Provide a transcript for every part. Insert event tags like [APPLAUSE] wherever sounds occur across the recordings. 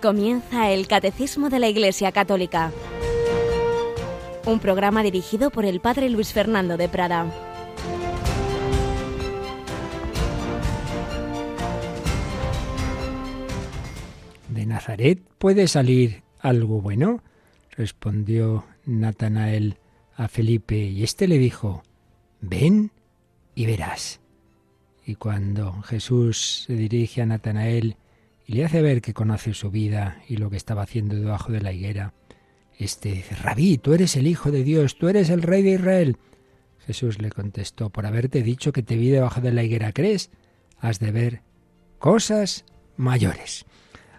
Comienza el Catecismo de la Iglesia Católica, un programa dirigido por el Padre Luis Fernando de Prada. ¿De Nazaret puede salir algo bueno? respondió Natanael a Felipe, y éste le dijo, ven y verás. Y cuando Jesús se dirige a Natanael le hace ver que conoce su vida y lo que estaba haciendo debajo de la higuera, este dice, Rabí, tú eres el Hijo de Dios, tú eres el Rey de Israel. Jesús le contestó, por haberte dicho que te vi debajo de la higuera, ¿crees? Has de ver cosas mayores.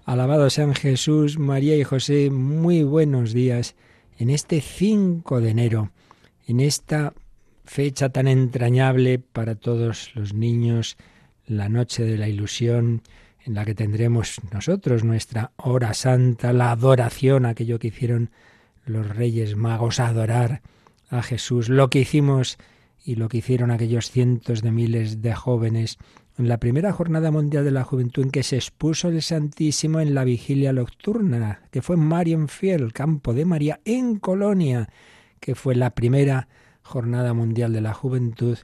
Alabado sean Jesús, María y José, muy buenos días en este 5 de enero, en esta fecha tan entrañable para todos los niños, la noche de la ilusión, en la que tendremos nosotros nuestra hora santa, la adoración, aquello que hicieron los reyes magos, adorar a Jesús, lo que hicimos y lo que hicieron aquellos cientos de miles de jóvenes en la primera jornada mundial de la juventud en que se expuso el Santísimo en la vigilia nocturna, que fue en Marienfield, campo de María, en Colonia, que fue la primera jornada mundial de la juventud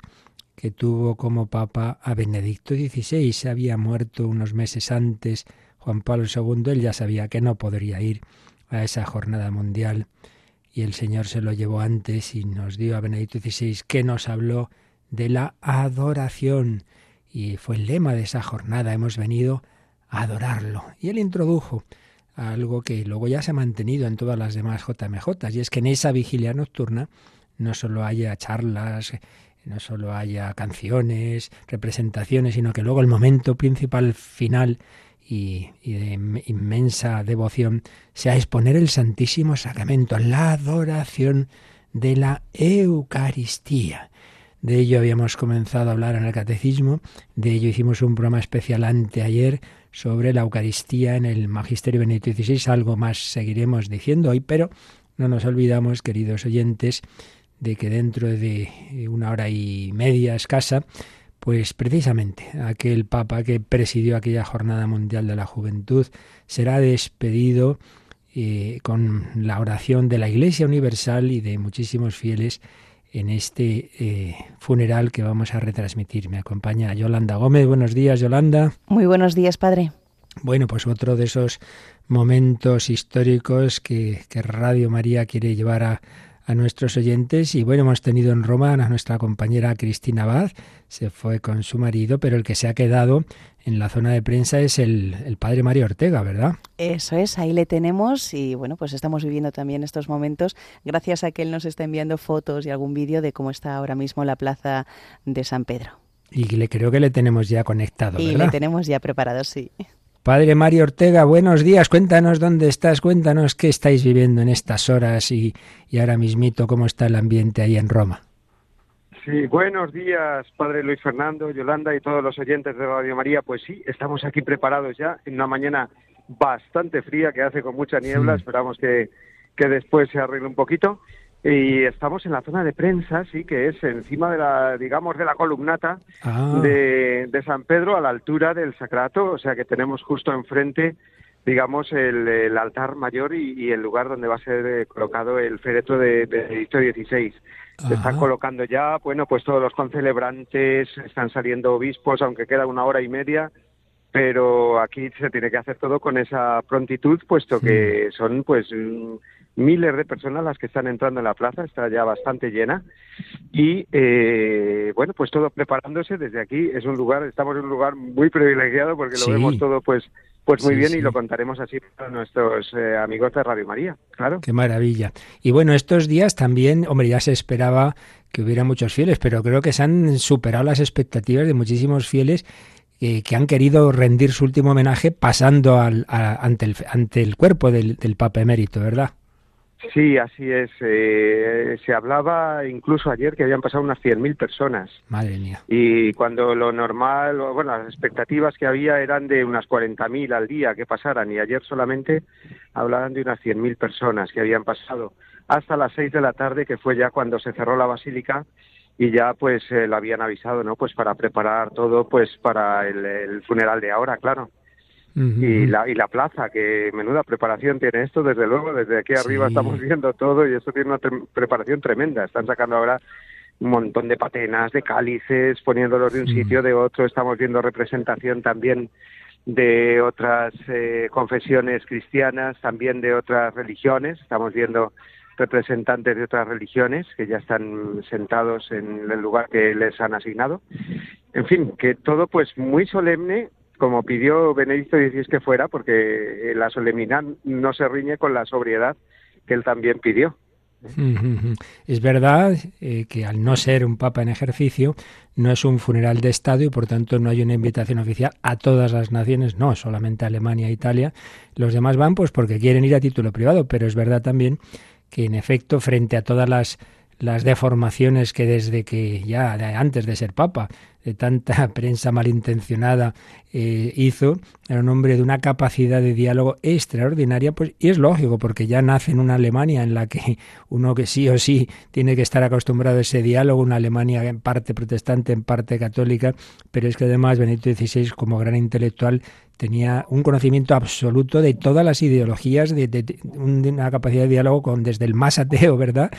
que tuvo como papa a Benedicto XVI. Se había muerto unos meses antes Juan Pablo II, él ya sabía que no podría ir a esa jornada mundial y el Señor se lo llevó antes y nos dio a Benedicto XVI que nos habló de la adoración y fue el lema de esa jornada, hemos venido a adorarlo. Y él introdujo algo que luego ya se ha mantenido en todas las demás JMJ, y es que en esa vigilia nocturna no solo haya charlas, no solo haya canciones, representaciones, sino que luego el momento principal final y, de inmensa devoción sea exponer el Santísimo Sacramento, la adoración de la Eucaristía. De ello habíamos comenzado a hablar en el Catecismo, de ello hicimos un programa especial anteayer sobre la Eucaristía en el Magisterio Benedicto XVI, algo más seguiremos diciendo hoy, pero no nos olvidamos, queridos oyentes, de que dentro de una hora y media escasa, pues precisamente aquel Papa que presidió aquella Jornada Mundial de la Juventud será despedido eh, con la oración de la Iglesia Universal y de muchísimos fieles en este eh, funeral que vamos a retransmitir. Me acompaña Yolanda Gómez. Buenos días, Yolanda. Muy buenos días, padre. Bueno, pues otro de esos momentos históricos que Radio María quiere llevar a, a nuestros oyentes. Y bueno, hemos tenido en Roma a nuestra compañera Cristina Abad, se fue con su marido, pero el que se ha quedado en la zona de prensa es el, el, padre Mario Ortega, ¿verdad? Eso es, ahí le tenemos y bueno, pues estamos viviendo también estos momentos gracias a que él nos está enviando fotos y algún vídeo de cómo está ahora mismo la plaza de San Pedro. Y le creo que le tenemos ya conectado, ¿verdad? Y le tenemos ya preparado, sí. Padre Mario Ortega, buenos días. Cuéntanos dónde estás, cuéntanos qué estáis viviendo en estas horas y, y ahora mismito cómo está el ambiente ahí en Roma. Sí, buenos días, Padre Luis Fernando, Yolanda y todos los oyentes de Radio María. Pues sí, estamos aquí preparados ya en una mañana bastante fría que hace con mucha niebla. Esperamos que, que después se arregle un poquito. Y estamos en la zona de prensa, sí, que es encima de la, digamos, de la columnata Ah. de, de San Pedro a la altura del Sacrato, o sea que tenemos justo enfrente, digamos, el, el altar mayor y, y el lugar donde va a ser eh, colocado el féretro de Benedicto XVI. Se están colocando ya, bueno, pues todos los concelebrantes, están saliendo obispos, aunque queda una hora y media, pero aquí se tiene que hacer todo con esa prontitud, puesto que son, pues, mm, miles de personas las que están entrando en la plaza, está ya bastante llena y eh, bueno pues todo preparándose desde aquí es un lugar estamos en un lugar muy privilegiado porque Sí. lo vemos todo pues pues muy Sí, bien sí. y lo contaremos así para nuestros eh, amigos de Radio María claro Qué maravilla. Y bueno, estos días también, hombre, ya se esperaba que hubiera muchos fieles, pero creo que se han superado las expectativas de muchísimos fieles eh, que han querido rendir su último homenaje pasando al, a- ante, el, ante el cuerpo del, del Papa emérito, ¿verdad? Sí así es eh, se hablaba incluso ayer que habían pasado unas 100.000 personas Madre mía. y cuando lo normal, bueno, las expectativas que había eran de unas 40.000 al día que pasaran y ayer solamente hablaban de unas 100.000 personas que habían pasado hasta las 6 de la tarde que fue ya cuando se cerró la basílica y ya pues eh, lo habían avisado, ¿no? Pues para preparar todo pues para el, el funeral de ahora, claro. Y, la, y la plaza, que menuda preparación tiene esto, desde luego, desde aquí arriba estamos viendo todo y esto tiene una preparación tremenda. Están sacando ahora un montón de patenas, de cálices, poniéndolos de un sitio, de otro. Estamos viendo representación también de otras eh, confesiones cristianas, también de otras religiones. Estamos viendo representantes de otras religiones que ya están sentados en el lugar que les han asignado. En fin, que todo pues muy solemne, como pidió Benedicto XVI que fuera, porque la solemnidad no se riñe con la sobriedad que él también pidió. Es verdad eh, que al no ser un papa en ejercicio, no es un funeral de Estado y por tanto no hay una invitación oficial a todas las naciones, no, solamente Alemania e Italia. Los demás van pues porque quieren ir a título privado, pero es verdad también que en efecto frente a todas las las deformaciones que desde que ya antes de ser papa de tanta [LAUGHS] prensa malintencionada eh, hizo, era un hombre de una capacidad de diálogo extraordinaria, pues, y es lógico, porque ya nace en una Alemania en la que [LAUGHS] uno que sí o sí tiene que estar acostumbrado a ese diálogo, una Alemania en parte protestante, en parte católica, pero es que además Benito XVI, como gran intelectual, tenía un conocimiento absoluto de todas las ideologías, de, una capacidad de diálogo con desde el más ateo, ¿verdad?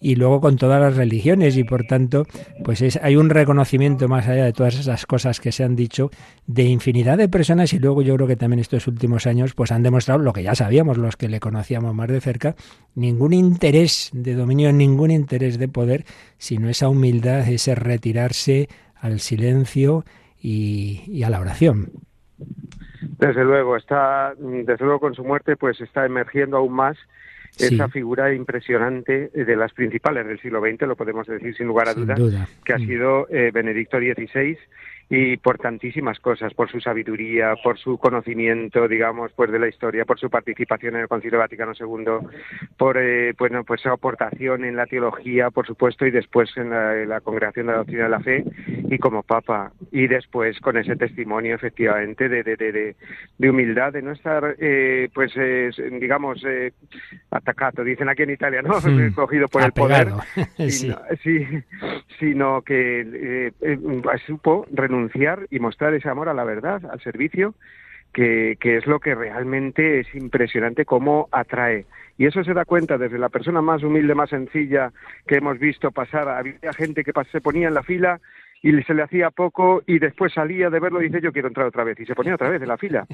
Y luego con todas las religiones y por tanto, pues es, hay un reconocimiento más allá de todas esas cosas que se han dicho de infinidad de personas y luego yo creo que también estos últimos años pues han demostrado lo que ya sabíamos los que le conocíamos más de cerca, ningún interés de dominio, ningún interés de poder, sino esa humildad, ese retirarse al silencio y a la oración. Desde luego, está, desde luego con su muerte, pues está emergiendo aún más esa figura impresionante de las principales del siglo XX, lo podemos decir sin lugar a dudas, que ha mm. sido eh, Benedicto XVI y por tantísimas cosas, por su sabiduría, por su conocimiento, digamos, pues de la historia, por su participación en el Concilio Vaticano II, por eh, bueno, pues su aportación en la teología, por supuesto, y después en la, Congregación de la Doctrina de la Fe y como Papa, y después con ese testimonio efectivamente de, de, de, de humildad, de no estar, eh, pues, digamos, eh, atacado, dicen aquí en Italia, ¿no? Hmm. [LAUGHS] Cogido por el poder, sino, [LAUGHS] sí. sino que eh, eh, supo renunciar y mostrar ese amor a la verdad, al servicio, que, que, es lo que realmente es impresionante cómo atrae. Y eso se da cuenta desde la persona más humilde, más sencilla que hemos visto pasar. Había gente que se ponía en la fila y se le hacía poco y después salía de verlo y dice yo quiero entrar otra vez y se ponía otra vez en la fila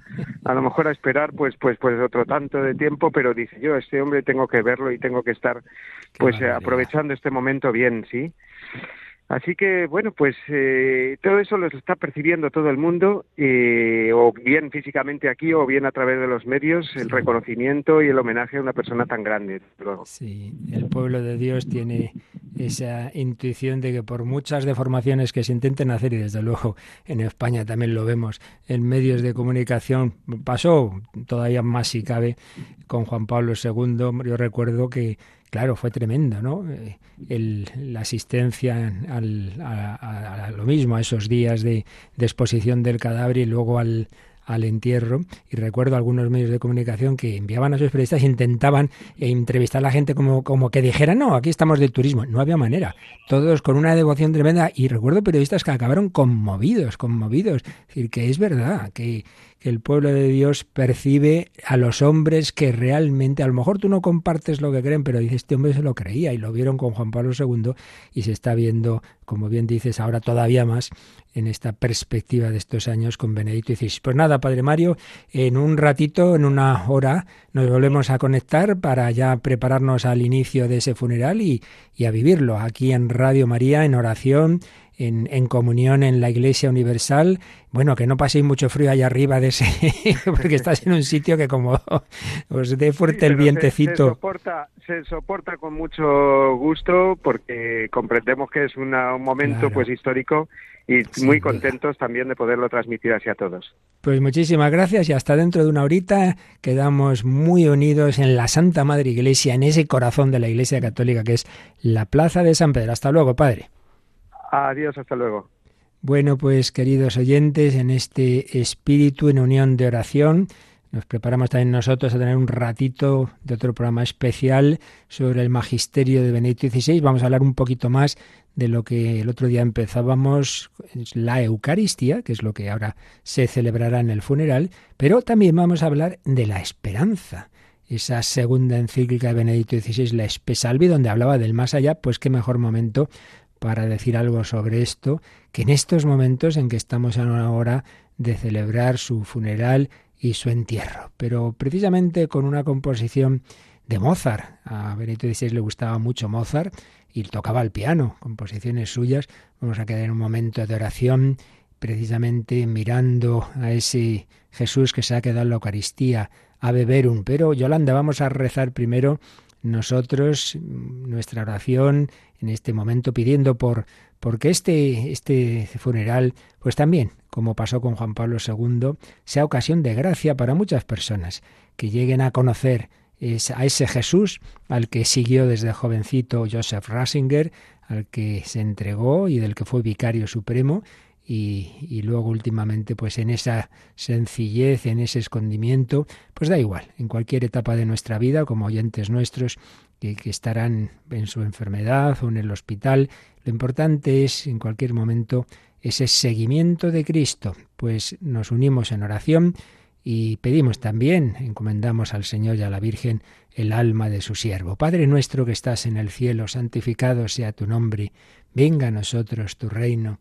a lo mejor a esperar pues pues pues otro tanto de tiempo pero dice yo este hombre tengo que verlo y tengo que estar pues aprovechando este momento bien sí Así que, bueno, pues eh, todo eso lo está percibiendo todo el mundo, eh, o bien físicamente aquí, o bien a través de los medios, el reconocimiento y el homenaje a una persona tan grande. Sí, el pueblo de Dios tiene esa intuición de que por muchas deformaciones que se intenten hacer, y desde luego en España también lo vemos, en medios de comunicación, pasó todavía más si cabe con Juan Pablo II, yo recuerdo que claro, fue tremendo, ¿no? Eh, la asistencia al, a, lo mismo, a esos días de, exposición del cadáver y luego al, entierro y recuerdo algunos medios de comunicación que enviaban a sus periodistas e intentaban entrevistar a la gente como, como que dijera, no, aquí estamos de turismo. No había manera. Todos con una devoción tremenda y recuerdo periodistas que acabaron conmovidos, conmovidos. Es decir, que es verdad, que, que el pueblo de Dios percibe a los hombres que realmente, a lo mejor tú no compartes lo que creen, pero dices, este hombre se lo creía y lo vieron con Juan Pablo II y se está viendo, como bien dices, ahora todavía más en esta perspectiva de estos años con Benedicto XVI. Pues nada, Padre Mario, en un ratito, en una hora, nos volvemos a conectar para ya prepararnos al inicio de ese funeral y, y a vivirlo aquí en Radio María, en oración en, en, comunión en la Iglesia Universal. Bueno, que no paséis mucho frío allá arriba de ese, [LAUGHS] porque estás en un sitio que como [LAUGHS] os dé fuerte el vientecito. Se, soporta, se soporta con mucho gusto porque comprendemos que es un momento pues histórico y muy contentos también de poderlo transmitir hacia todos. Pues muchísimas gracias y hasta dentro de una horita quedamos muy unidos en la Santa Madre Iglesia, en ese corazón de la Iglesia Católica que es la Plaza de San Pedro. Hasta luego, Padre. Adiós, hasta luego. Bueno, pues queridos oyentes, en este espíritu, en unión de oración, nos preparamos también nosotros a tener un ratito de otro programa especial sobre el magisterio de Benedicto XVI. Vamos a hablar un poquito más de lo que el otro día empezábamos, la Eucaristía, que es lo que ahora se celebrará en el funeral, pero también vamos a hablar de la esperanza. Esa segunda encíclica de Benedicto XVI, la Espesalvi, donde hablaba del más allá, pues qué mejor momento para decir algo sobre esto que en estos momentos en que estamos a una hora de celebrar su funeral y su entierro. Pero precisamente con una composición de Mozart. A Benito XVI le gustaba mucho Mozart y tocaba el piano, composiciones suyas. Vamos a quedar en un momento de oración, precisamente mirando a ese Jesús que se ha quedado en la Eucaristía, a beber un. Pero Yolanda, vamos a rezar primero nosotros nuestra oración en este momento pidiendo por porque este, este funeral, pues también, como pasó con Juan Pablo II, sea ocasión de gracia para muchas personas que lleguen a conocer a ese Jesús al que siguió desde jovencito Joseph Ratzinger, al que se entregó y del que fue vicario supremo, y, luego últimamente pues en esa sencillez, en ese escondimiento, pues da igual, en cualquier etapa de nuestra vida, como oyentes nuestros que, que estarán en su enfermedad o en el hospital, lo importante es, en cualquier momento, ese seguimiento de Cristo, pues nos unimos en oración y pedimos también, encomendamos al Señor y a la Virgen el alma de su siervo. Padre nuestro que estás en el cielo, santificado sea tu nombre, venga a nosotros tu reino,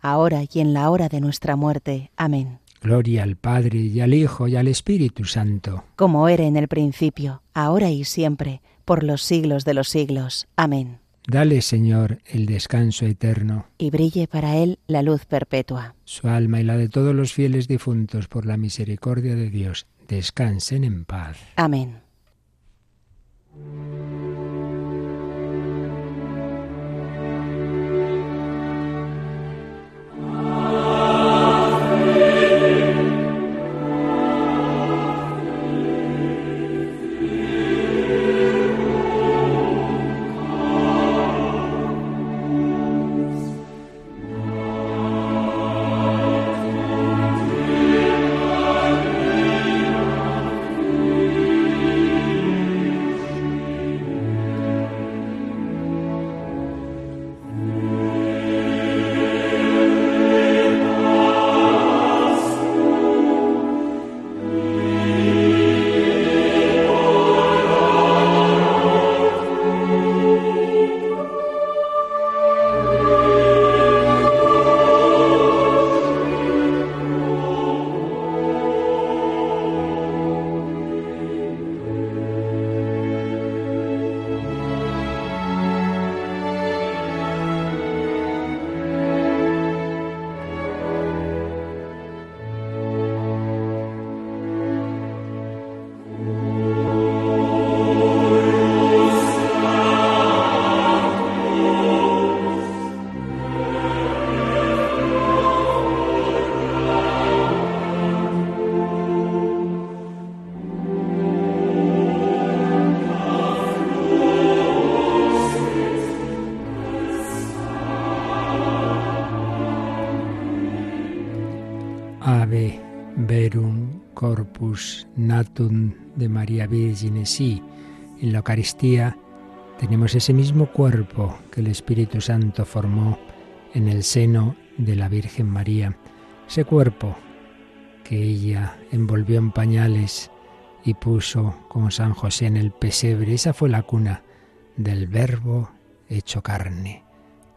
ahora y en la hora de nuestra muerte. Amén. Gloria al Padre, y al Hijo, y al Espíritu Santo. Como era en el principio, ahora y siempre, por los siglos de los siglos. Amén. Dale, Señor, el descanso eterno. Y brille para él la luz perpetua. Su alma y la de todos los fieles difuntos, por la misericordia de Dios, descansen en paz. Amén. De María Virgine. Sí, en la Eucaristía tenemos ese mismo cuerpo que el Espíritu Santo formó en el seno de la Virgen María. Ese cuerpo que ella envolvió en pañales y puso como San José en el pesebre. Esa fue la cuna del verbo hecho carne.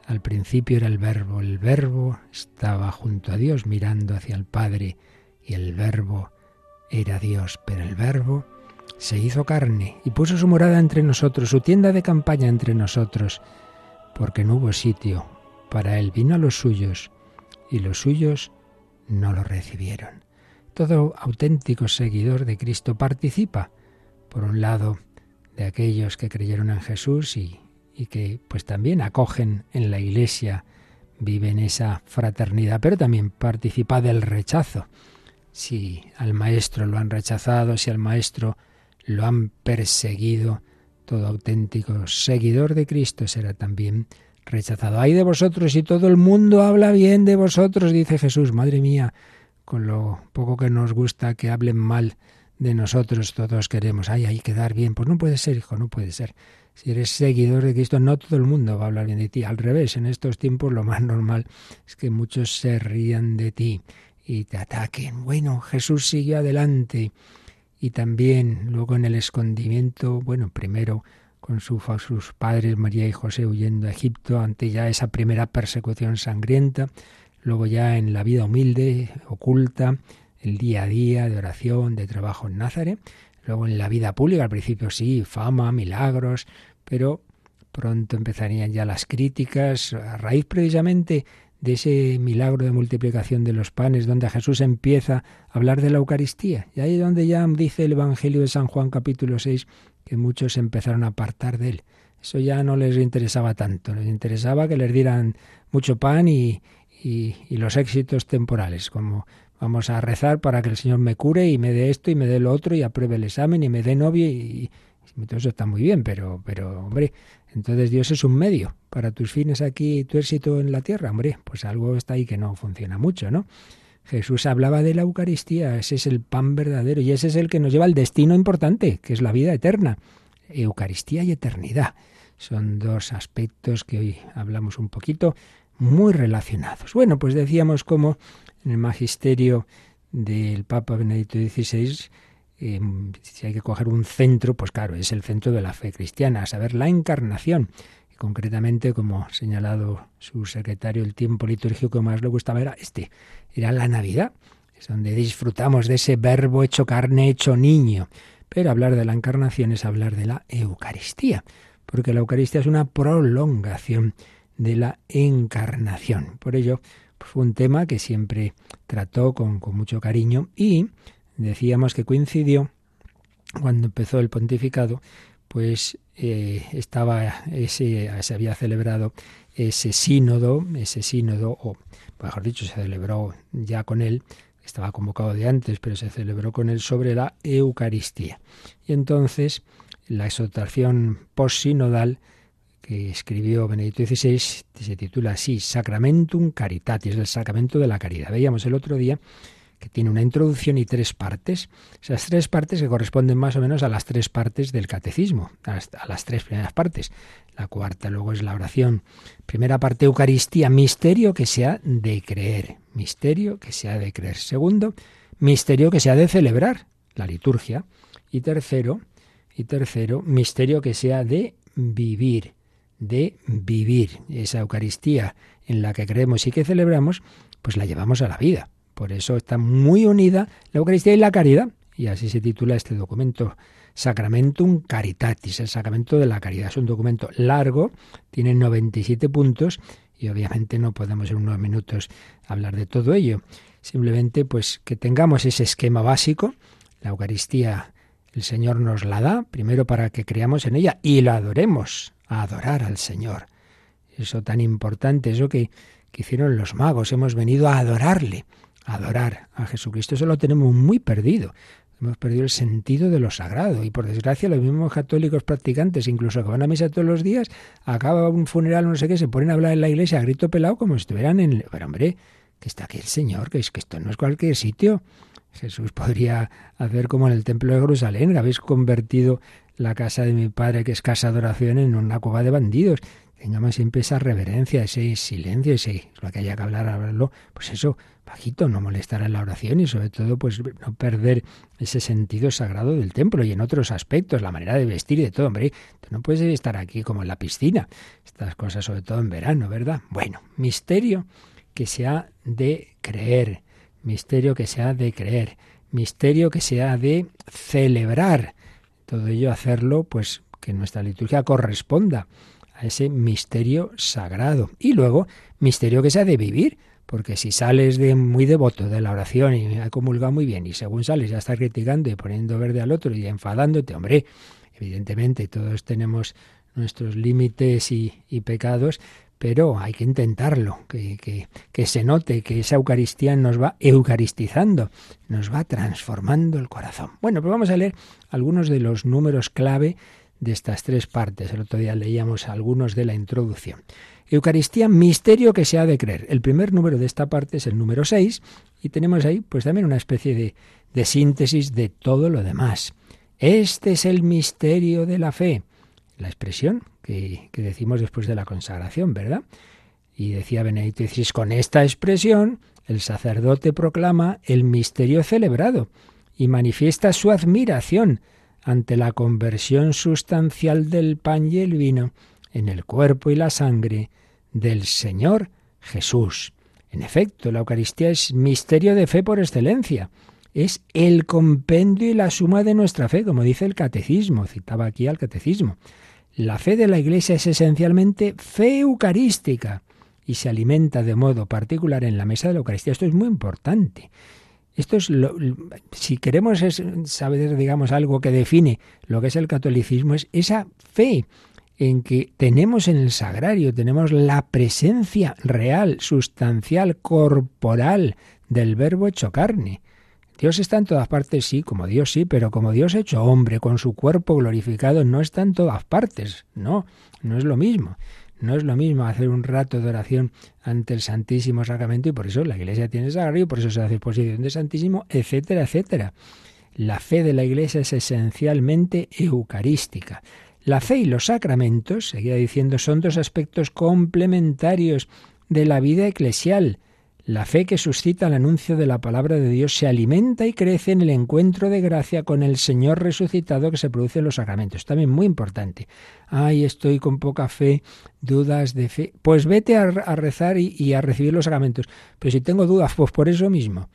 Al principio era el verbo, el verbo estaba junto a Dios mirando hacia el Padre y el verbo era Dios, pero el Verbo se hizo carne y puso su morada entre nosotros, su tienda de campaña entre nosotros, porque no hubo sitio para él. Vino a los suyos y los suyos no lo recibieron. Todo auténtico seguidor de Cristo participa, por un lado, de aquellos que creyeron en Jesús y, que pues también acogen en la Iglesia, viven esa fraternidad, pero también participa del rechazo. Si al maestro lo han rechazado, si al maestro lo han perseguido, todo auténtico seguidor de Cristo será también rechazado. Ay de vosotros y todo el mundo habla bien de vosotros, dice Jesús. Madre mía, con lo poco que nos gusta que hablen mal de nosotros, todos queremos, ay, hay que dar bien. Pues no puede ser, hijo, no puede ser. Si eres seguidor de Cristo, no todo el mundo va a hablar bien de ti. Al revés, en estos tiempos lo más normal es que muchos se rían de ti y te ataquen. Bueno, Jesús sigue adelante. Y también luego en el escondimiento, bueno, primero con sus padres María y José huyendo a Egipto ante ya esa primera persecución sangrienta, luego ya en la vida humilde, oculta, el día a día de oración, de trabajo en Nazaret, luego en la vida pública, al principio sí, fama, milagros, pero pronto empezarían ya las críticas, a raíz precisamente de ese milagro de multiplicación de los panes, donde Jesús empieza a hablar de la Eucaristía. Y ahí es donde ya dice el Evangelio de San Juan capítulo 6 que muchos empezaron a apartar de él. Eso ya no les interesaba tanto, les interesaba que les dieran mucho pan y, y, los éxitos temporales, como vamos a rezar para que el Señor me cure y me dé esto y me dé lo otro y apruebe el examen y me dé novio y, y todo eso está muy bien, pero, pero hombre, entonces Dios es un medio para tus fines aquí, tu éxito en la tierra, hombre, pues algo está ahí que no funciona mucho, ¿no? Jesús hablaba de la Eucaristía, ese es el pan verdadero y ese es el que nos lleva al destino importante, que es la vida eterna. Eucaristía y eternidad son dos aspectos que hoy hablamos un poquito muy relacionados. Bueno, pues decíamos como en el magisterio del Papa Benedicto XVI, em, si hay que coger un centro, pues claro, es el centro de la fe cristiana, a saber, la encarnación concretamente, como ha señalado su secretario, el tiempo litúrgico que más le gustaba era este, era la Navidad, es donde disfrutamos de ese verbo hecho carne, hecho niño. Pero hablar de la encarnación es hablar de la Eucaristía, porque la Eucaristía es una prolongación de la encarnación. Por ello, pues, fue un tema que siempre trató con, con mucho cariño y decíamos que coincidió cuando empezó el pontificado pues eh, estaba ese, se había celebrado ese sínodo, ese sínodo, o mejor dicho, se celebró ya con él, estaba convocado de antes, pero se celebró con él sobre la Eucaristía. Y entonces la exhortación post-sinodal que escribió Benedicto XVI se titula así, Sacramentum Caritatis, el sacramento de la caridad. Veíamos el otro día que tiene una introducción y tres partes. Esas tres partes que corresponden más o menos a las tres partes del catecismo, a las tres primeras partes. La cuarta luego es la oración. Primera parte, Eucaristía, misterio que sea de creer. Misterio que sea de creer. Segundo, misterio que sea de celebrar, la liturgia. Y tercero, y tercero, misterio que sea de vivir, de vivir. Esa Eucaristía en la que creemos y que celebramos, pues la llevamos a la vida. Por eso está muy unida la Eucaristía y la caridad. Y así se titula este documento, Sacramentum Caritatis, el sacramento de la caridad. Es un documento largo, tiene 97 puntos y obviamente no podemos en unos minutos hablar de todo ello. Simplemente pues que tengamos ese esquema básico. La Eucaristía el Señor nos la da, primero para que creamos en ella y la adoremos, a adorar al Señor. Eso tan importante, eso que, que hicieron los magos, hemos venido a adorarle adorar a Jesucristo. Eso lo tenemos muy perdido. Hemos perdido el sentido de lo sagrado. Y por desgracia, los mismos católicos practicantes, incluso que van a misa todos los días, acaba un funeral, no sé qué, se ponen a hablar en la iglesia a grito pelado como si estuvieran en. Pero hombre, que está aquí el Señor, que es que esto no es cualquier sitio. Jesús podría hacer como en el templo de Jerusalén, habéis convertido la casa de mi padre, que es casa de oración, en una cueva de bandidos tengamos siempre esa reverencia, ese silencio, ese lo que haya que hablar, hablarlo, pues eso, bajito, no molestar en la oración y sobre todo pues no perder ese sentido sagrado del templo y en otros aspectos, la manera de vestir y de todo, hombre, tú no puedes estar aquí como en la piscina, estas cosas sobre todo en verano, ¿verdad? Bueno, misterio que sea de creer, misterio que sea de creer, misterio que sea de celebrar, todo ello hacerlo pues que nuestra liturgia corresponda ese misterio sagrado. Y luego, misterio que sea de vivir, porque si sales de muy devoto de la oración y ha comulgado muy bien, y según sales ya estás criticando y poniendo verde al otro y enfadándote, hombre, evidentemente todos tenemos nuestros límites y, pecados, pero hay que intentarlo, que, que, que, se note que esa Eucaristía nos va eucaristizando, nos va transformando el corazón. Bueno, pues vamos a leer algunos de los números clave de estas tres partes. El otro día leíamos algunos de la introducción. Eucaristía, misterio que se ha de creer. El primer número de esta parte es el número 6 y tenemos ahí pues también una especie de, de síntesis de todo lo demás. Este es el misterio de la fe. La expresión que, que decimos después de la consagración, ¿verdad? Y decía Benedicto XVI, con esta expresión el sacerdote proclama el misterio celebrado y manifiesta su admiración ante la conversión sustancial del pan y el vino en el cuerpo y la sangre del Señor Jesús. En efecto, la Eucaristía es misterio de fe por excelencia. Es el compendio y la suma de nuestra fe, como dice el catecismo. Citaba aquí al catecismo. La fe de la Iglesia es esencialmente fe eucarística y se alimenta de modo particular en la mesa de la Eucaristía. Esto es muy importante. Esto es lo, si queremos saber, digamos, algo que define lo que es el catolicismo, es esa fe en que tenemos en el sagrario, tenemos la presencia real, sustancial, corporal del verbo hecho carne. Dios está en todas partes, sí, como Dios sí, pero como Dios hecho hombre, con su cuerpo glorificado, no está en todas partes. No, no es lo mismo. No es lo mismo hacer un rato de oración ante el Santísimo Sacramento y por eso la Iglesia tiene sagrario, por eso se hace exposición de Santísimo, etcétera, etcétera. La fe de la Iglesia es esencialmente eucarística. La fe y los sacramentos, seguía diciendo, son dos aspectos complementarios de la vida eclesial. La fe que suscita el anuncio de la palabra de Dios se alimenta y crece en el encuentro de gracia con el Señor resucitado que se produce en los sacramentos. También muy importante. Ay, estoy con poca fe, dudas de fe. Pues vete a, rezar y, y a recibir los sacramentos. Pero si tengo dudas, pues por eso mismo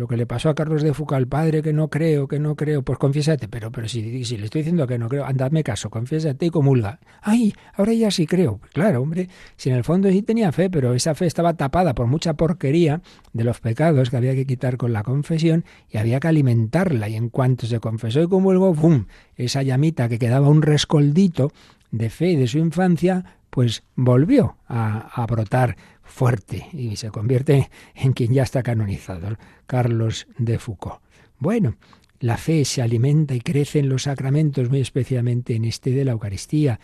lo que le pasó a Carlos de Foucault, padre que no creo, que no creo, pues confiésate, pero, pero si, si le estoy diciendo que no creo, andadme caso, confiésate y comulga. Ay, ahora ya sí creo. Pues claro, hombre, si en el fondo sí tenía fe, pero esa fe estaba tapada por mucha porquería de los pecados que había que quitar con la confesión y había que alimentarla. Y en cuanto se confesó y comulgó, ¡pum! Esa llamita que quedaba un rescoldito de fe de su infancia, pues volvió a brotar fuerte y se convierte en quien ya está canonizado, Carlos de Foucault. Bueno, la fe se alimenta y crece en los sacramentos, muy especialmente en este de la Eucaristía.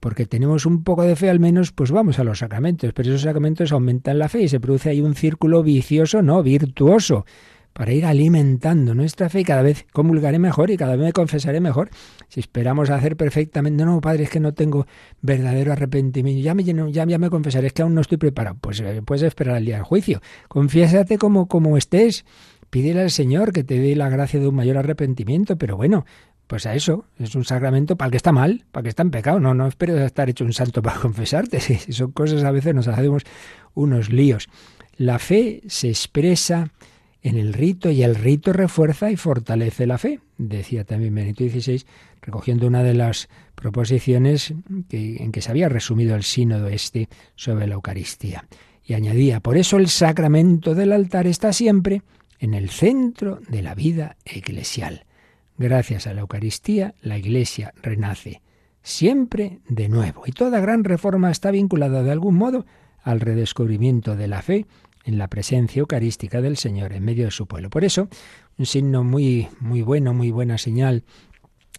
Porque tenemos un poco de fe al menos, pues vamos a los sacramentos, pero esos sacramentos aumentan la fe y se produce ahí un círculo vicioso, no, virtuoso para ir alimentando nuestra fe y cada vez comulgaré mejor y cada vez me confesaré mejor. Si esperamos hacer perfectamente, no, padre, es que no tengo verdadero arrepentimiento, ya me, ya, me confesaré, es que aún no estoy preparado. Pues eh, puedes esperar al día del juicio. Confiésate como, como estés. Pídele al Señor que te dé la gracia de un mayor arrepentimiento, pero bueno, pues a eso, es un sacramento para el que está mal, para el que está en pecado. No, no esperes estar hecho un santo para [LAUGHS] confesarte. Son cosas a veces nos hacemos unos líos. La fe se expresa en el rito y el rito refuerza y fortalece la fe, decía también Benito XVI, recogiendo una de las proposiciones en que se había resumido el sínodo este sobre la Eucaristía. Y añadía, por eso el sacramento del altar está siempre en el centro de la vida eclesial. Gracias a la Eucaristía, la Iglesia renace siempre de nuevo. Y toda gran reforma está vinculada de algún modo al redescubrimiento de la fe en la presencia eucarística del Señor en medio de su pueblo. Por eso, un signo muy, muy bueno, muy buena señal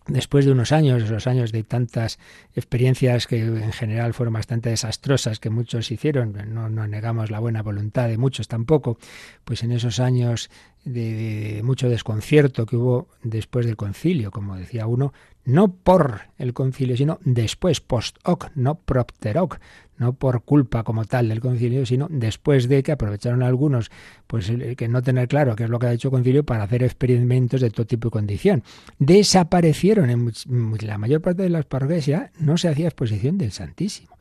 después de unos años, los años de tantas experiencias que en general fueron bastante desastrosas, que muchos hicieron, no, negamos la buena voluntad de muchos tampoco, pues en esos años de, mucho desconcierto que hubo después del concilio, como decía uno, no por el concilio, sino después, post hoc, no propter hoc, no por culpa como tal del concilio, sino después de que aprovecharon algunos, pues que no tener claro qué es lo que ha hecho el concilio para hacer experimentos de todo tipo y condición. Desaparecieron en la mayor parte de las parroquias ya no se hacía exposición del Santísimo.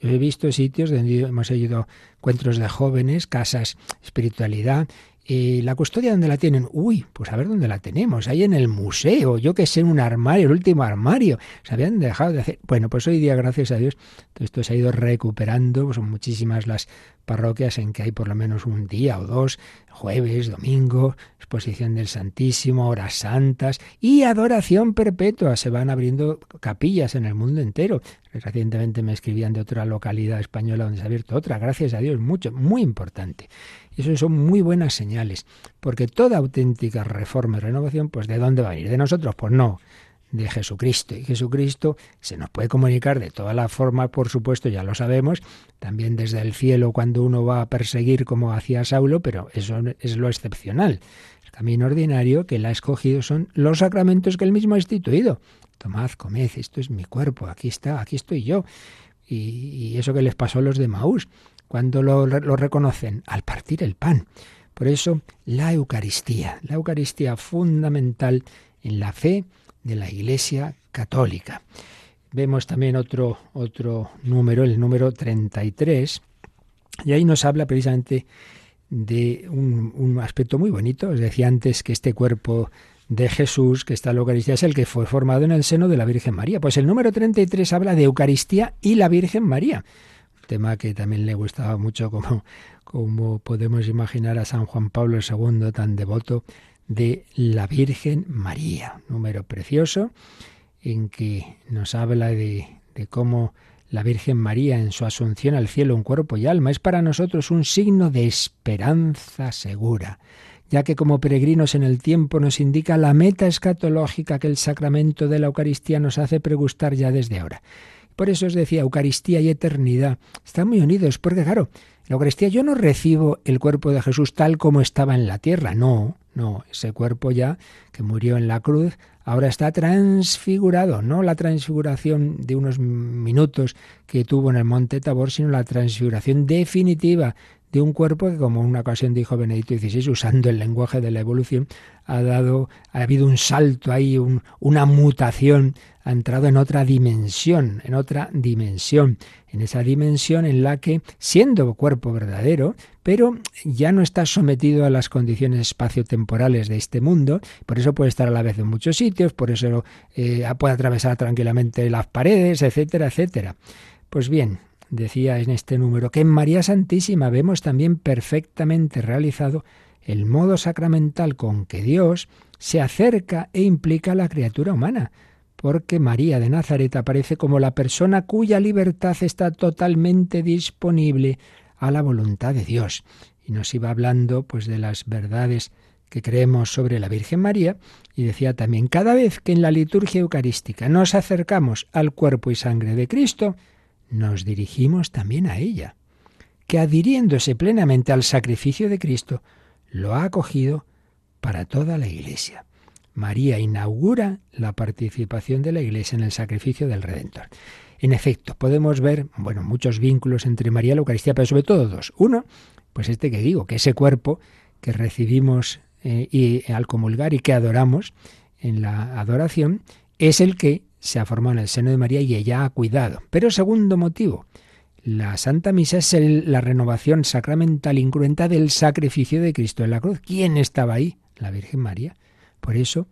Yo he visto sitios donde hemos ido encuentros de jóvenes, casas, espiritualidad, eh, ¿La custodia dónde la tienen? Uy, pues a ver dónde la tenemos. Ahí en el museo, yo que sé, en un armario, el último armario. Se habían dejado de hacer. Bueno, pues hoy día, gracias a Dios, todo esto se ha ido recuperando. Pues son muchísimas las parroquias en que hay por lo menos un día o dos, jueves, domingo, exposición del Santísimo, horas santas y adoración perpetua. Se van abriendo capillas en el mundo entero. Recientemente me escribían de otra localidad española donde se ha abierto otra, gracias a Dios, mucho, muy importante. Eso son muy buenas señales, porque toda auténtica reforma y renovación, pues ¿de dónde va a venir? ¿De nosotros? Pues no, de Jesucristo. Y Jesucristo se nos puede comunicar de toda la forma, por supuesto, ya lo sabemos, también desde el cielo cuando uno va a perseguir como hacía Saulo, pero eso es lo excepcional. El camino ordinario que él ha escogido son los sacramentos que él mismo ha instituido. Tomad, comed, esto es mi cuerpo, aquí está, aquí estoy yo. Y, eso que les pasó a los de Maús, cuando lo, reconocen? Al partir el pan. Por eso la Eucaristía, la Eucaristía fundamental en la fe de la Iglesia Católica. Vemos también otro, otro número, el número 33, y ahí nos habla precisamente de un, un, aspecto muy bonito. Os decía antes que este cuerpo de Jesús, que está en la Eucaristía, es el que fue formado en el seno de la Virgen María. Pues el número 33 habla de Eucaristía y la Virgen María tema que también le gustaba mucho, como, como podemos imaginar a San Juan Pablo II, tan devoto de la Virgen María. Número precioso en que nos habla de, de cómo la Virgen María en su asunción al cielo en cuerpo y alma es para nosotros un signo de esperanza segura, ya que como peregrinos en el tiempo nos indica la meta escatológica que el sacramento de la Eucaristía nos hace pregustar ya desde ahora. Por eso os decía, Eucaristía y eternidad están muy unidos, porque claro, la Eucaristía yo no recibo el cuerpo de Jesús tal como estaba en la tierra, no, no, ese cuerpo ya que murió en la cruz ahora está transfigurado, no la transfiguración de unos minutos que tuvo en el monte Tabor, sino la transfiguración definitiva de un cuerpo que, como una ocasión dijo Benedicto XVI, usando el lenguaje de la evolución, ha dado, ha habido un salto ahí, una mutación, ha entrado en otra dimensión, en otra dimensión, en esa dimensión en la que, siendo cuerpo verdadero, pero ya no está sometido a las condiciones espaciotemporales de este mundo, por eso puede estar a la vez en muchos sitios, por eso eh, puede atravesar tranquilamente las paredes, etcétera, etcétera. Pues bien, decía en este número, que en María Santísima vemos también perfectamente realizado el modo sacramental con que Dios se acerca e implica a la criatura humana, porque María de Nazaret aparece como la persona cuya libertad está totalmente disponible a la voluntad de Dios. Y nos iba hablando pues de las verdades que creemos sobre la Virgen María y decía también cada vez que en la liturgia eucarística nos acercamos al cuerpo y sangre de Cristo, nos dirigimos también a ella, que adhiriéndose plenamente al sacrificio de Cristo, lo ha acogido para toda la Iglesia. María inaugura la participación de la Iglesia en el sacrificio del Redentor. En efecto, podemos ver, bueno, muchos vínculos entre María y la Eucaristía, pero sobre todo dos. Uno, pues este que digo, que ese cuerpo que recibimos eh, y al comulgar y que adoramos en la adoración, es el que se ha formado en el seno de María y ella ha cuidado. Pero segundo motivo, la Santa Misa es la renovación sacramental incruenta del sacrificio de Cristo en la cruz. ¿Quién estaba ahí? La Virgen María. Por eso,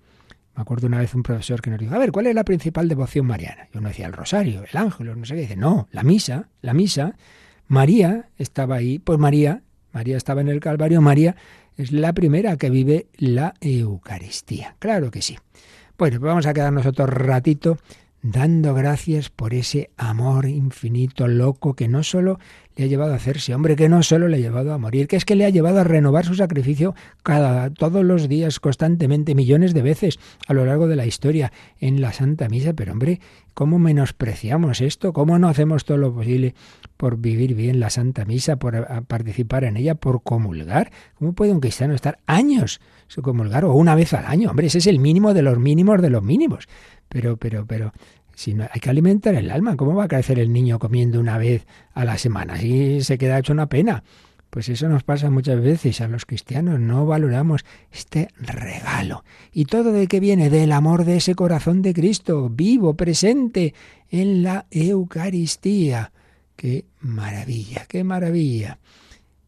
me acuerdo una vez un profesor que nos dijo, a ver, ¿cuál es la principal devoción mariana? Yo no decía el rosario, el ángel, no sé qué. Dice, no, la misa, la misa. María estaba ahí, pues María, María estaba en el Calvario, María es la primera que vive la Eucaristía. Claro que sí. Bueno, pues vamos a quedarnos otro ratito dando gracias por ese amor infinito, loco, que no solo le ha llevado a hacerse hombre, que no solo le ha llevado a morir, que es que le ha llevado a renovar su sacrificio cada, todos los días, constantemente, millones de veces a lo largo de la historia en la Santa Misa. Pero hombre, ¿cómo menospreciamos esto? ¿Cómo no hacemos todo lo posible por vivir bien la Santa Misa, por participar en ella, por comulgar? ¿Cómo puede un cristiano estar años sin comulgar o una vez al año? Hombre, ese es el mínimo de los mínimos de los mínimos. Pero, pero, pero, si no, hay que alimentar el alma. ¿Cómo va a crecer el niño comiendo una vez a la semana? Así se queda hecho una pena. Pues eso nos pasa muchas veces a los cristianos, no valoramos este regalo. ¿Y todo de qué viene? Del amor de ese corazón de Cristo, vivo, presente en la Eucaristía. ¡Qué maravilla, qué maravilla!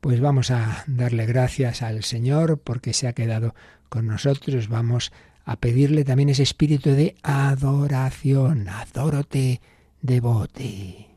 Pues vamos a darle gracias al Señor porque se ha quedado con nosotros. Vamos a pedirle también ese espíritu de adoración. Adórote, devote.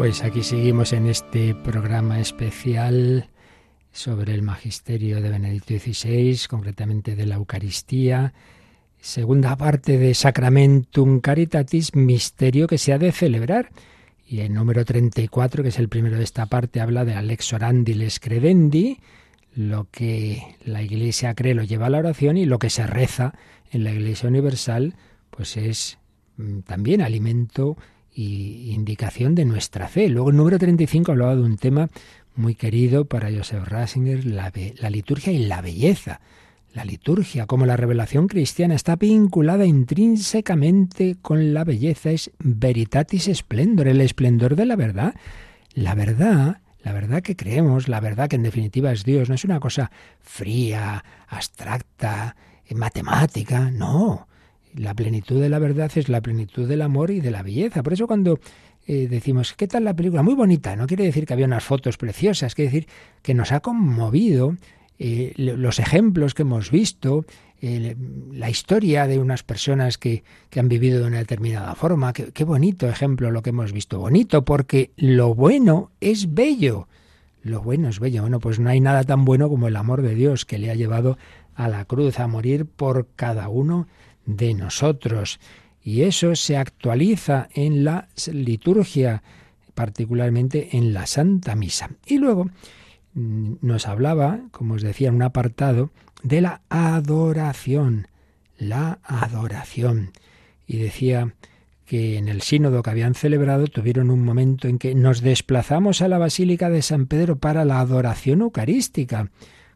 Pues aquí seguimos en este programa especial sobre el magisterio de Benedicto XVI, concretamente de la Eucaristía, segunda parte de Sacramentum Caritatis, misterio que se ha de celebrar. Y el número 34, que es el primero de esta parte, habla de Alex Orandiles Credendi, lo que la Iglesia cree lo lleva a la oración y lo que se reza en la Iglesia Universal, pues es mm, también alimento y indicación de nuestra fe. Luego el número 35 hablaba de un tema muy querido para Joseph Ratzinger, la, la liturgia y la belleza. La liturgia, como la revelación cristiana, está vinculada intrínsecamente con la belleza, es veritatis splendor, el esplendor de la verdad. La verdad, la verdad que creemos, la verdad que en definitiva es Dios, no es una cosa fría, abstracta, matemática, no. La plenitud de la verdad es la plenitud del amor y de la belleza. Por eso cuando eh, decimos, ¿qué tal la película? Muy bonita, no quiere decir que había unas fotos preciosas, quiere decir que nos ha conmovido eh, los ejemplos que hemos visto, la historia de unas personas que, que, han vivido de una determinada forma. Qué, qué bonito ejemplo lo que hemos visto. Bonito porque lo bueno es bello. Lo bueno es bello. Bueno, pues no hay nada tan bueno como el amor de Dios que le ha llevado a la cruz, a morir por cada uno de nosotros. Y eso se actualiza en la liturgia, particularmente en la Santa Misa. Y luego mm, nos hablaba, como os decía, en un apartado de la adoración. La adoración. Y decía que en el sínodo que habían celebrado tuvieron un momento en que nos desplazamos a la Basílica de San Pedro para la adoración eucarística.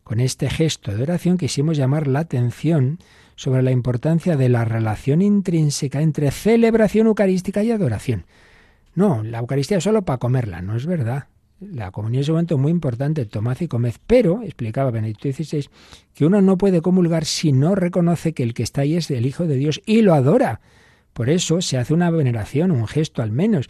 Con este gesto de oración quisimos llamar la atención sobre la importancia de la relación intrínseca entre celebración eucarística y adoración. No, la Eucaristía es solo para comerla, no es verdad. La comunión es un momento muy importante, tomad y comed, pero, explicaba Benedicto XVI, que uno no puede comulgar si no reconoce que el que está ahí es el Hijo de Dios y lo adora. Por eso se hace una veneración, un gesto al menos.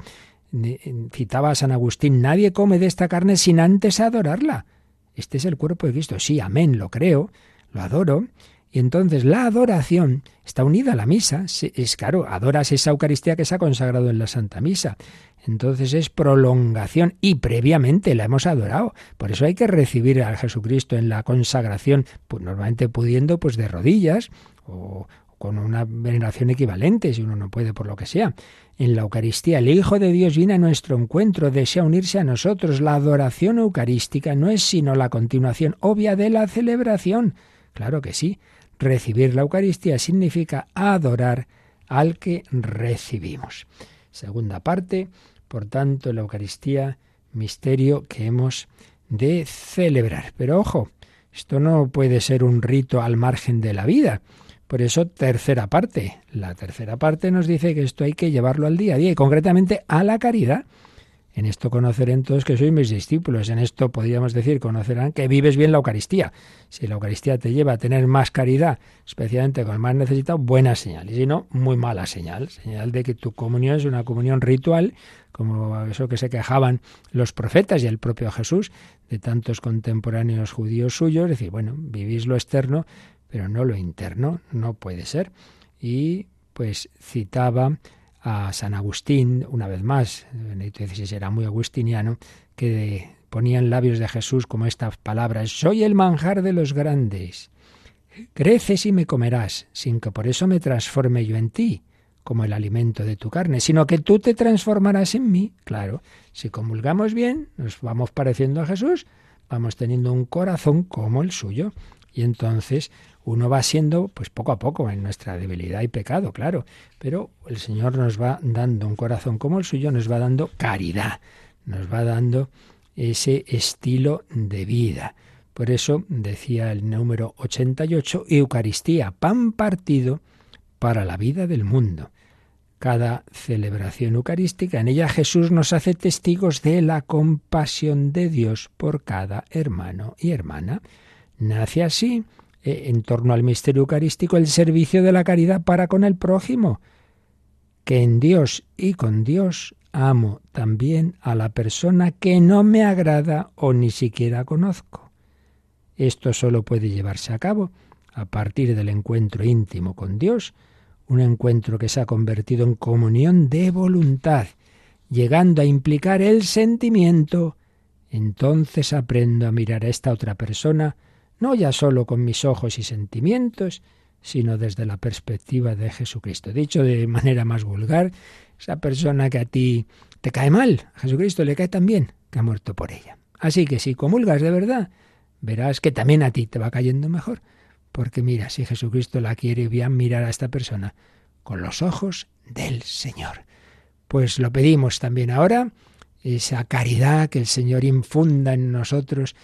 Citaba San Agustín, nadie come de esta carne sin antes adorarla. Este es el cuerpo de Cristo. Sí, amén, lo creo, lo adoro. Y entonces la adoración está unida a la misa. Es claro, adoras esa Eucaristía que se ha consagrado en la Santa Misa. Entonces es prolongación y previamente la hemos adorado. Por eso hay que recibir al Jesucristo en la consagración, pues normalmente pudiendo pues de rodillas o, con una veneración equivalente, si uno no puede por lo que sea. En la Eucaristía, el Hijo de Dios viene a nuestro encuentro, desea unirse a nosotros. La adoración eucarística no es sino la continuación obvia de la celebración. Claro que sí. Recibir la Eucaristía significa adorar al que recibimos. Segunda parte, por tanto, la Eucaristía, misterio que hemos de celebrar. Pero ojo, esto no puede ser un rito al margen de la vida. Por eso, tercera parte. La tercera parte nos dice que esto hay que llevarlo al día a día y concretamente a la caridad. En esto conocerán todos que sois mis discípulos. En esto podríamos decir, conocerán que vives bien la Eucaristía. Si la Eucaristía te lleva a tener más caridad, especialmente con el más necesitado, buena señal. Y si no, muy mala señal. Señal de que tu comunión es una comunión ritual, como eso que se quejaban los profetas y el propio Jesús de tantos contemporáneos judíos suyos. Es decir, bueno, vivís lo externo, pero no lo interno, no puede ser. Y pues citaba a San Agustín, una vez más, Benedicto XVI era muy agustiniano, que ponía en labios de Jesús como estas palabras, soy el manjar de los grandes, creces y me comerás, sin que por eso me transforme yo en ti, como el alimento de tu carne, sino que tú te transformarás en mí. Claro, si comulgamos bien, nos vamos pareciendo a Jesús, vamos teniendo un corazón como el suyo. Y entonces uno va siendo, pues poco a poco, en nuestra debilidad y pecado, claro, pero el Señor nos va dando un corazón como el suyo, nos va dando caridad, nos va dando ese estilo de vida. Por eso decía el número 88, Eucaristía, pan partido para la vida del mundo. Cada celebración eucarística, en ella Jesús nos hace testigos de la compasión de Dios por cada hermano y hermana. Nace así eh, en torno al misterio eucarístico el servicio de la caridad para con el prójimo, que en Dios y con Dios amo también a la persona que no me agrada o ni siquiera conozco. Esto solo puede llevarse a cabo a partir del encuentro íntimo con Dios, un encuentro que se ha convertido en comunión de voluntad, llegando a implicar el sentimiento. Entonces aprendo a mirar a esta otra persona no ya solo con mis ojos y sentimientos, sino desde la perspectiva de Jesucristo. Dicho de manera más vulgar, esa persona que a ti te cae mal, a Jesucristo le cae tan bien que ha muerto por ella. Así que si comulgas de verdad, verás que también a ti te va cayendo mejor. Porque mira, si Jesucristo la quiere bien mirar a esta persona con los ojos del Señor. Pues lo pedimos también ahora, esa caridad que el Señor infunda en nosotros,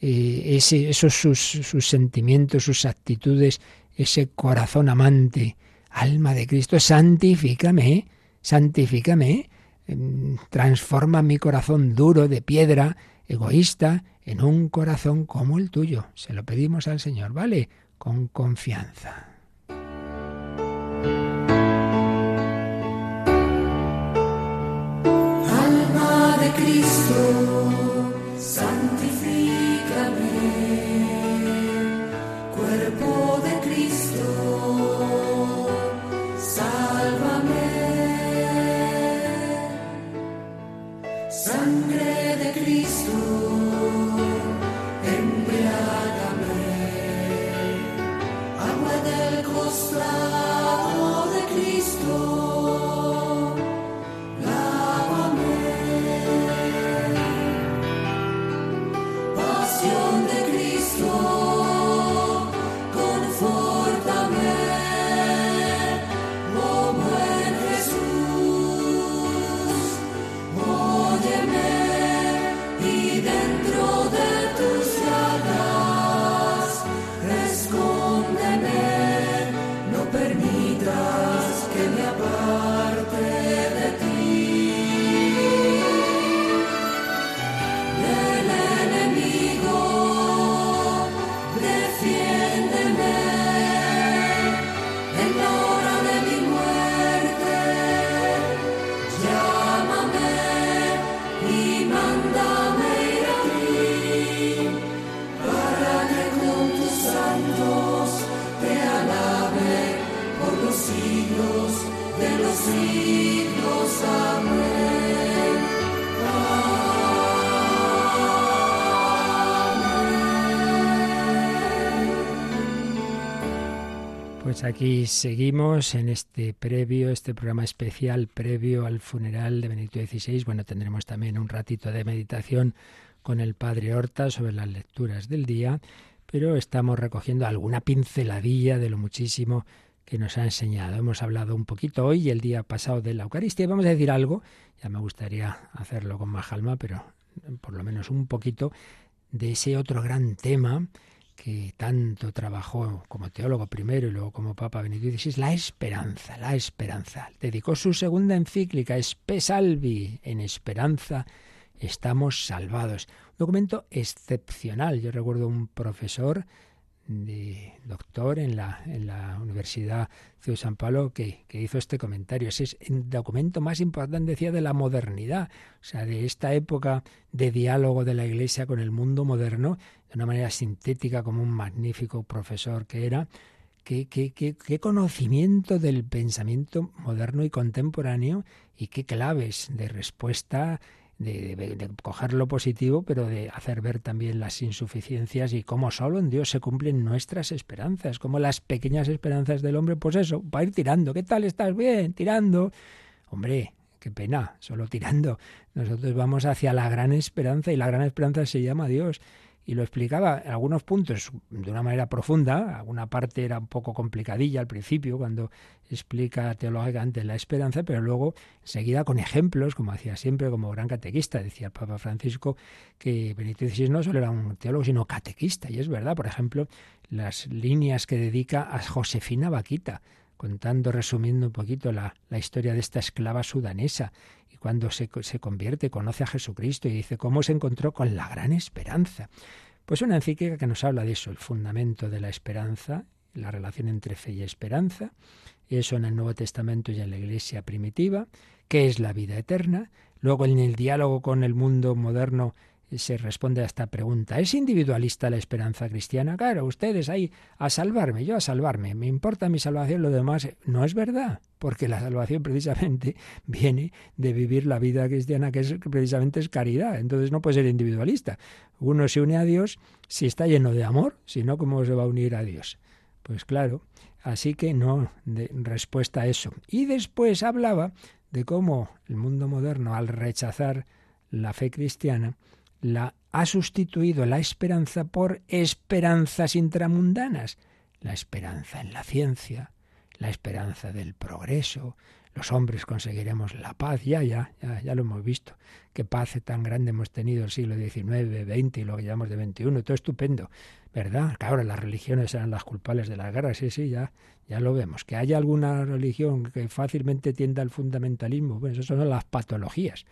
eh, ese, esos sus, sus sentimientos, sus actitudes, ese corazón amante, alma de Cristo, santifícame, santifícame, em, transforma mi corazón duro de piedra, egoísta, en un corazón como el tuyo. Se lo pedimos al Señor, ¿vale? Con confianza. Alma de Cristo, sangre Pues aquí seguimos en este previo, este programa especial previo al funeral de Benedicto XVI. Bueno, tendremos también un ratito de meditación con el padre Horta sobre las lecturas del día, pero estamos recogiendo alguna pinceladilla de lo muchísimo que nos ha enseñado. Hemos hablado un poquito hoy y el día pasado de la Eucaristía. Vamos a decir algo, ya me gustaría hacerlo con más calma, pero por lo menos un poquito de ese otro gran tema que tanto trabajó como teólogo primero y luego como Papa Benedicto XVI, la esperanza, la esperanza. Dedicó su segunda encíclica, Espe Salvi, en esperanza estamos salvados. Un documento excepcional. Yo recuerdo un profesor doctor en la, en la Universidad de San Pablo que, que, hizo este comentario. Ese es el documento más importante, de la modernidad, o sea, de esta época de diálogo de la Iglesia con el mundo moderno, de una manera sintética, como un magnífico profesor que era. Qué, qué, qué, qué conocimiento del pensamiento moderno y contemporáneo y qué claves de respuesta de, de, coger lo positivo, pero de hacer ver también las insuficiencias y cómo solo en Dios se cumplen nuestras esperanzas, como las pequeñas esperanzas del hombre, pues eso, va a ir tirando. ¿Qué tal? ¿Estás bien? Tirando. Hombre, qué pena, solo tirando. Nosotros vamos hacia la gran esperanza y la gran esperanza se llama Dios y lo explicaba en algunos puntos de una manera profunda, alguna parte era un poco complicadilla al principio cuando explica teológicamente la esperanza, pero luego enseguida con ejemplos, como hacía siempre como gran catequista, decía el Papa Francisco que Benito XVI no solo era un teólogo, sino catequista, y es verdad, por ejemplo, las líneas que dedica a Josefina Vaquita, contando, resumiendo un poquito la, la historia de esta esclava sudanesa, cuando se, se, convierte, conoce a Jesucristo y dice cómo se encontró con la gran esperanza. Pues una encíclica que nos habla de eso, el fundamento de la esperanza, la relación entre fe y esperanza, eso en el Nuevo Testamento y en la Iglesia primitiva, qué es la vida eterna, luego en el diálogo con el mundo moderno se responde a esta pregunta. ¿Es individualista la esperanza cristiana? Claro, ustedes ahí a salvarme, yo a salvarme, me importa mi salvación, lo demás no es verdad, porque la salvación precisamente [LAUGHS] viene de vivir la vida cristiana que es precisamente es caridad, entonces no puede ser individualista. Uno se une a Dios si está lleno de amor, si no, ¿cómo se va a unir a Dios? Pues claro, así que no, de respuesta a eso. Y después hablaba de cómo el mundo moderno, al rechazar la fe cristiana, la ha sustituido la esperanza por esperanzas intramundanas, la esperanza en la ciencia, la esperanza del progreso, los hombres conseguiremos la paz, ya, ya, ya, ya lo hemos visto, qué paz tan grande hemos tenido el siglo XIX, XX y lo que llamamos de XXI, todo estupendo, ¿verdad? Que ahora las religiones eran las culpables de la guerra, sí, sí, ya, ya lo vemos. Que haya alguna religión que fácilmente tienda al fundamentalismo, bueno, eso son las patologías,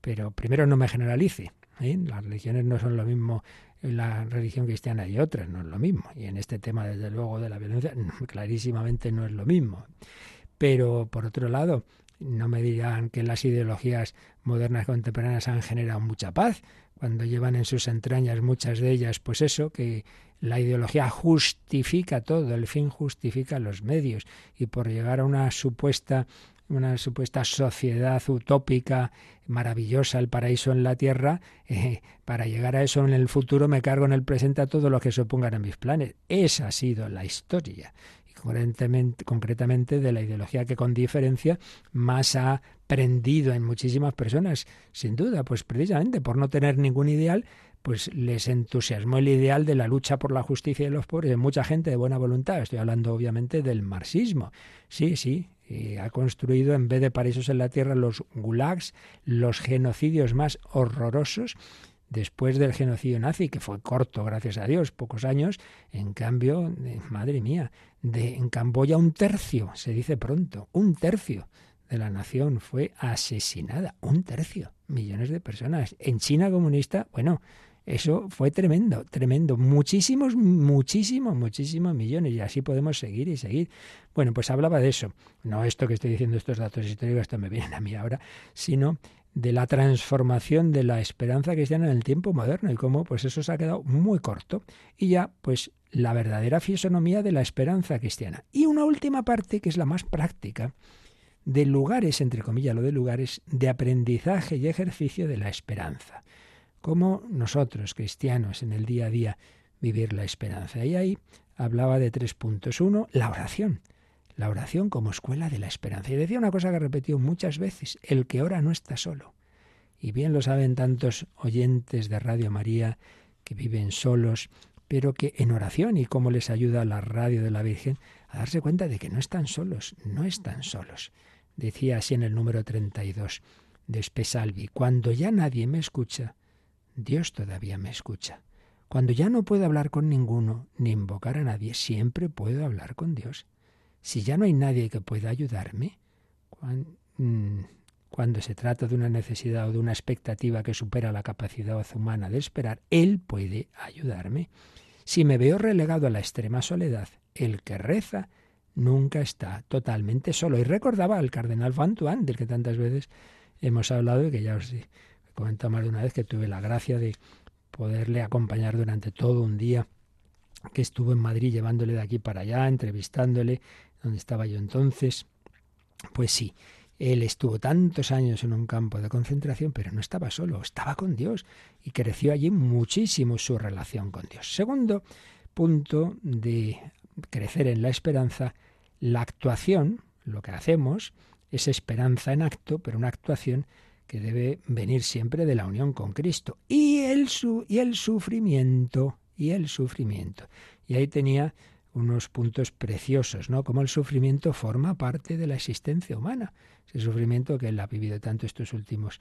pero primero no me generalice, ¿Eh? Las religiones no son lo mismo, la religión cristiana y otras, no es lo mismo. Y en este tema, desde luego, de la violencia, [LAUGHS] clarísimamente no es lo mismo. Pero, por otro lado, no me dirán que las ideologías modernas contemporáneas han generado mucha paz, cuando llevan en sus entrañas muchas de ellas, pues eso, que la ideología justifica todo, el fin justifica los medios, y por llegar a una supuesta una supuesta sociedad utópica, maravillosa, el paraíso en la tierra, [LAUGHS] eh, para llegar a eso en el futuro me cargo en el presente a todo lo que se opongan a mis planes. Esa ha sido la historia. Y concretamente, concretamente de la ideología que con diferencia más ha prendido en muchísimas personas, sin duda, pues precisamente por no tener ningún ideal, pues les entusiasmó el ideal de la lucha por la justicia de los pobres, de mucha gente de buena voluntad. Estoy hablando obviamente del marxismo. Sí, sí, y ha construido en vez de paraísos en la tierra los gulags, los genocidios más horrorosos después del genocidio nazi, que fue corto, gracias a Dios, pocos años, en cambio, madre mía, de, en Camboya un tercio, se dice pronto, un tercio de la nación fue asesinada, un tercio, millones de personas. En China comunista, bueno, Eso fue tremendo, tremendo. Muchísimos, muchísimos, muchísimos millones. Y así podemos seguir y seguir. Bueno, pues hablaba de eso. No esto que estoy diciendo, estos datos históricos, esto me vienen a mí ahora, sino de la transformación de la esperanza cristiana en el tiempo moderno y cómo pues eso se ha quedado muy corto y ya pues la verdadera fisonomía de la esperanza cristiana. Y una última parte que es la más práctica de lugares, entre comillas lo de lugares, de aprendizaje y ejercicio de la esperanza. Cómo nosotros, cristianos, en el día a día vivir la esperanza. Y ahí hablaba de tres puntos. Uno, la oración la oración como escuela de la esperanza. Y decía una cosa que he repetido muchas veces, el que ora no está solo. Y bien lo saben tantos oyentes de Radio María que viven solos, pero que en oración y cómo les ayuda la radio de la Virgen a darse cuenta de que no están solos, no están solos. Decía así en el número 32 de Spesalvi, cuando ya nadie me escucha, Dios todavía me escucha. Cuando ya no puedo hablar con ninguno, ni invocar a nadie, siempre puedo hablar con Dios si ya no hay nadie que pueda ayudarme, mm, cuando, se trata de una necesidad o de una expectativa que supera la capacidad humana de esperar, Él puede ayudarme. Si me veo relegado a la extrema soledad, el que reza nunca está totalmente solo. Y recordaba al cardenal Vantuan, del que tantas veces hemos hablado y que ya os comentado más de una vez que tuve la gracia de poderle acompañar durante todo un día que estuvo en Madrid llevándole de aquí para allá, entrevistándole, donde estaba yo entonces. Pues sí, él estuvo tantos años en un campo de concentración, pero no estaba solo, estaba con Dios y creció allí muchísimo su relación con Dios. Segundo punto de crecer en la esperanza, la actuación, lo que hacemos, es esperanza en acto, pero una actuación que debe venir siempre de la unión con Cristo. Y el, su, y el sufrimiento, y el sufrimiento. Y ahí tenía unos puntos preciosos, ¿no? Como el sufrimiento forma parte de la existencia humana. Ese sufrimiento que él ha vivido tanto estos últimos,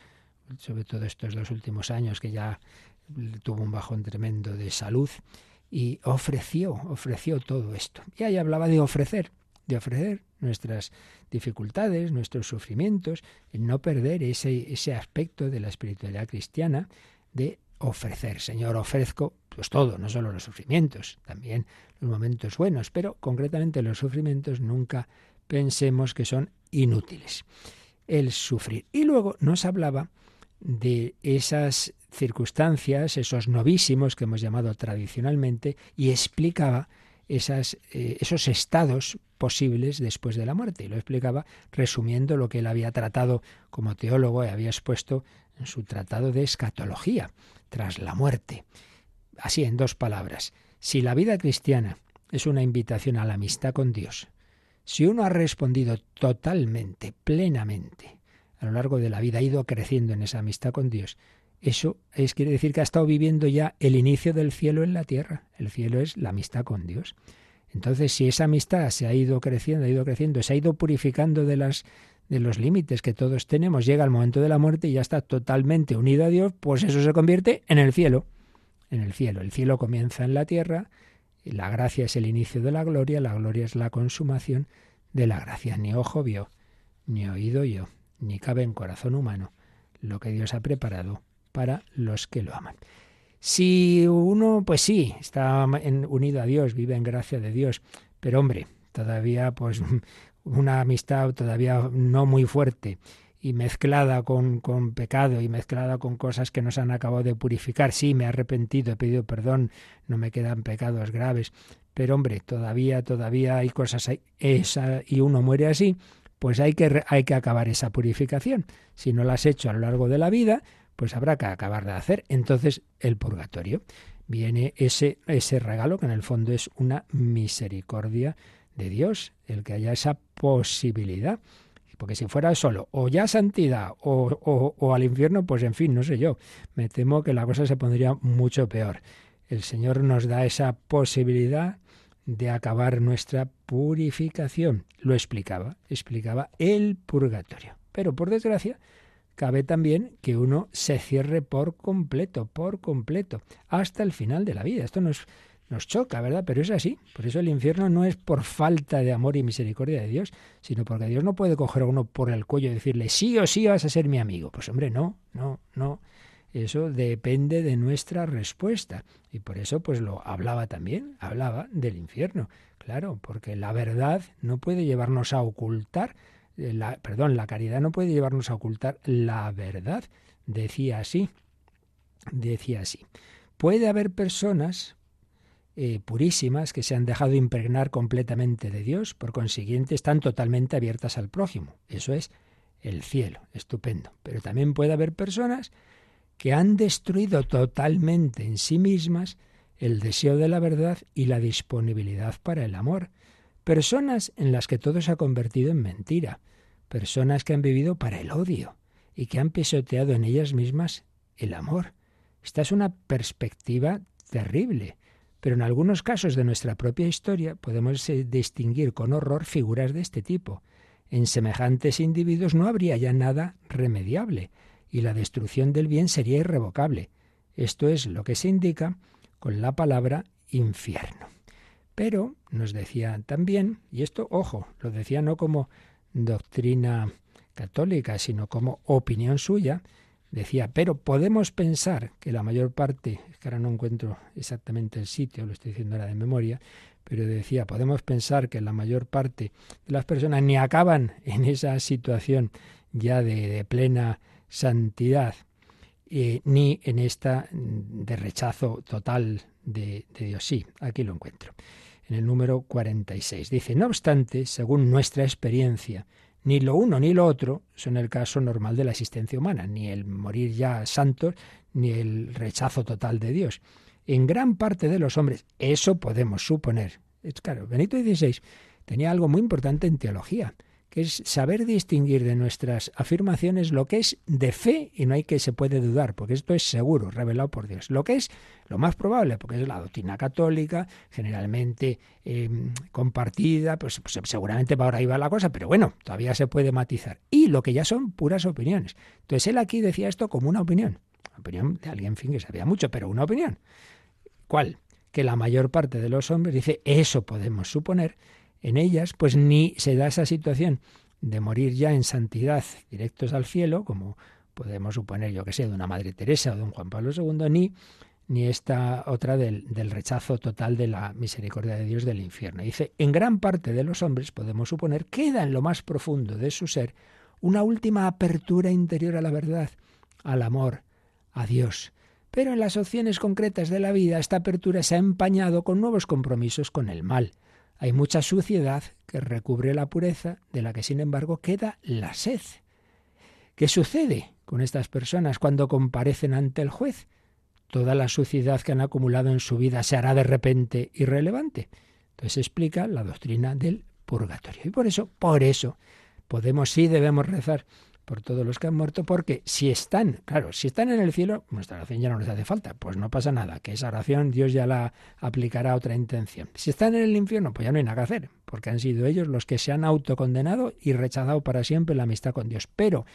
sobre todo estos dos últimos años, que ya tuvo un bajón tremendo de salud, y ofreció, ofreció todo esto. Y ahí hablaba de ofrecer, de ofrecer nuestras dificultades, nuestros sufrimientos, en no perder ese, ese aspecto de la espiritualidad cristiana, de ofrecer. Señor, ofrezco pues todo, no solo los sufrimientos, también los momentos buenos, pero concretamente los sufrimientos nunca pensemos que son inútiles. El sufrir. Y luego nos hablaba de esas circunstancias, esos novísimos que hemos llamado tradicionalmente, y explicaba esas, eh, esos estados posibles después de la muerte. Y lo explicaba resumiendo lo que él había tratado como teólogo y había expuesto en su tratado de escatología tras la muerte. Así, en dos palabras, si la vida cristiana es una invitación a la amistad con Dios, si uno ha respondido totalmente, plenamente, a lo largo de la vida, ha ido creciendo en esa amistad con Dios, eso es, quiere decir que ha estado viviendo ya el inicio del cielo en la tierra. El cielo es la amistad con Dios. Entonces, si esa amistad se ha ido creciendo, ha ido creciendo, se ha ido purificando de las de los límites que todos tenemos, llega el momento de la muerte y ya está totalmente unido a Dios, pues eso se convierte en el cielo. En el cielo. El cielo comienza en la tierra, y la gracia es el inicio de la gloria, la gloria es la consumación de la gracia. Ni ojo vio, ni oído yo, ni cabe en corazón humano lo que Dios ha preparado para los que lo aman. Si uno, pues sí, está unido a Dios, vive en gracia de Dios, pero hombre, todavía pues [LAUGHS] una amistad todavía no muy fuerte y mezclada con, con, pecado y mezclada con cosas que nos han acabado de purificar. Sí, me he arrepentido, he pedido perdón, no me quedan pecados graves, pero hombre, todavía, todavía hay cosas esa, y uno muere así, pues hay que, hay que acabar esa purificación. Si no la has hecho a lo largo de la vida, pues habrá que acabar de hacer. Entonces, el purgatorio. Viene ese, ese regalo que en el fondo es una misericordia de Dios, el que haya esa posibilidad. Porque si fuera solo o ya santidad o, o, al infierno, pues en fin, no sé yo. Me temo que la cosa se pondría mucho peor. El Señor nos da esa posibilidad de acabar nuestra purificación. Lo explicaba, explicaba el purgatorio. Pero por desgracia, cabe también que uno se cierre por completo, por completo, hasta el final de la vida. Esto no es nos choca, ¿verdad? Pero es así. Por eso el infierno no es por falta de amor y misericordia de Dios, sino porque Dios no puede coger a uno por el cuello y decirle, sí o sí vas a ser mi amigo. Pues hombre, no, no, no. Eso depende de nuestra respuesta. Y por eso, pues lo hablaba también, hablaba del infierno. Claro, porque la verdad no puede llevarnos a ocultar, la, perdón, la caridad no puede llevarnos a ocultar la verdad. Decía así, decía así. Puede haber personas eh, purísimas que se han dejado impregnar completamente de Dios, por consiguiente están totalmente abiertas al prójimo. Eso es el cielo, estupendo. Pero también puede haber personas que han destruido totalmente en sí mismas el deseo de la verdad y la disponibilidad para el amor. Personas en las que todo se ha convertido en mentira. Personas que han vivido para el odio y que han pisoteado en ellas mismas el amor. Esta es una perspectiva terrible, pero en algunos casos de nuestra propia historia podemos eh, distinguir con horror figuras de este tipo. En semejantes individuos no habría ya nada remediable y la destrucción del bien sería irrevocable. Esto es lo que se indica con la palabra infierno. Pero nos decía también, y esto, ojo, lo decía no como doctrina católica, sino como opinión suya, decía, pero podemos pensar que la mayor parte, es que ahora no encuentro exactamente el sitio, lo estoy diciendo ahora de memoria, pero decía, podemos pensar que la mayor parte de las personas ni acaban en esa situación ya de, plena santidad, eh, ni en esta de rechazo total de, de Dios. Sí, aquí lo encuentro. En el número 46 dice, no obstante, según nuestra experiencia, ni lo uno ni lo otro son el caso normal de la existencia humana, ni el morir ya santos, ni el rechazo total de Dios. En gran parte de los hombres, eso podemos suponer. Es claro, Benito XVI tenía algo muy importante en teología es saber distinguir de nuestras afirmaciones lo que es de fe y no hay que se puede dudar, porque esto es seguro, revelado por Dios. Lo que es lo más probable, porque es la doctrina católica, generalmente eh, compartida, pues, pues, seguramente para ahora iba la cosa, pero bueno, todavía se puede matizar. Y lo que ya son puras opiniones. Entonces él aquí decía esto como una opinión, opinión de alguien, en fin, que sabía mucho, pero una opinión. ¿Cuál? Que la mayor parte de los hombres dice, eso podemos suponer, en ellas, pues ni se da esa situación de morir ya en santidad directos al cielo, como podemos suponer, yo que sé, de una Madre Teresa o de un Juan Pablo II, ni, ni esta otra del, del rechazo total de la misericordia de Dios del infierno. Dice, en gran parte de los hombres, podemos suponer, queda en lo más profundo de su ser una última apertura interior a la verdad, al amor, a Dios. Pero en las opciones concretas de la vida, esta apertura se ha empañado con nuevos compromisos con el mal hay mucha suciedad que recubre la pureza, de la que sin embargo queda la sed. ¿Qué sucede con estas personas cuando comparecen ante el juez? Toda la suciedad que han acumulado en su vida se hará de repente irrelevante. Entonces explica la doctrina del purgatorio. Y por eso, por eso, podemos sí debemos rezar por todos los que han muerto, porque si están, claro, si están en el cielo, nuestra oración ya no les hace falta, pues no pasa nada, que esa oración Dios ya la aplicará a otra intención. Si están en el infierno, pues ya no hay nada que hacer, porque han sido ellos los que se han autocondenado y rechazado para siempre la amistad con Dios. Pero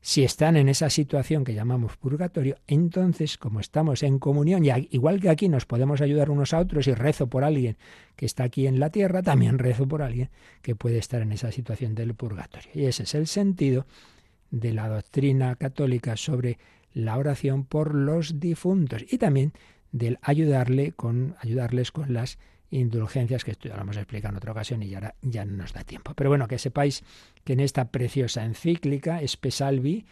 si están en esa situación que llamamos purgatorio, entonces, como estamos en comunión, y igual que aquí nos podemos ayudar unos a otros y rezo por alguien que está aquí en la tierra, también rezo por alguien que puede estar en esa situación del purgatorio. Y ese es el sentido de la doctrina católica sobre la oración por los difuntos y también del ayudarle con, ayudarles con las indulgencias, que esto ya lo hemos explicado en otra ocasión y ya, ya no nos da tiempo. Pero bueno, que sepáis que en esta preciosa encíclica, Espesalvi,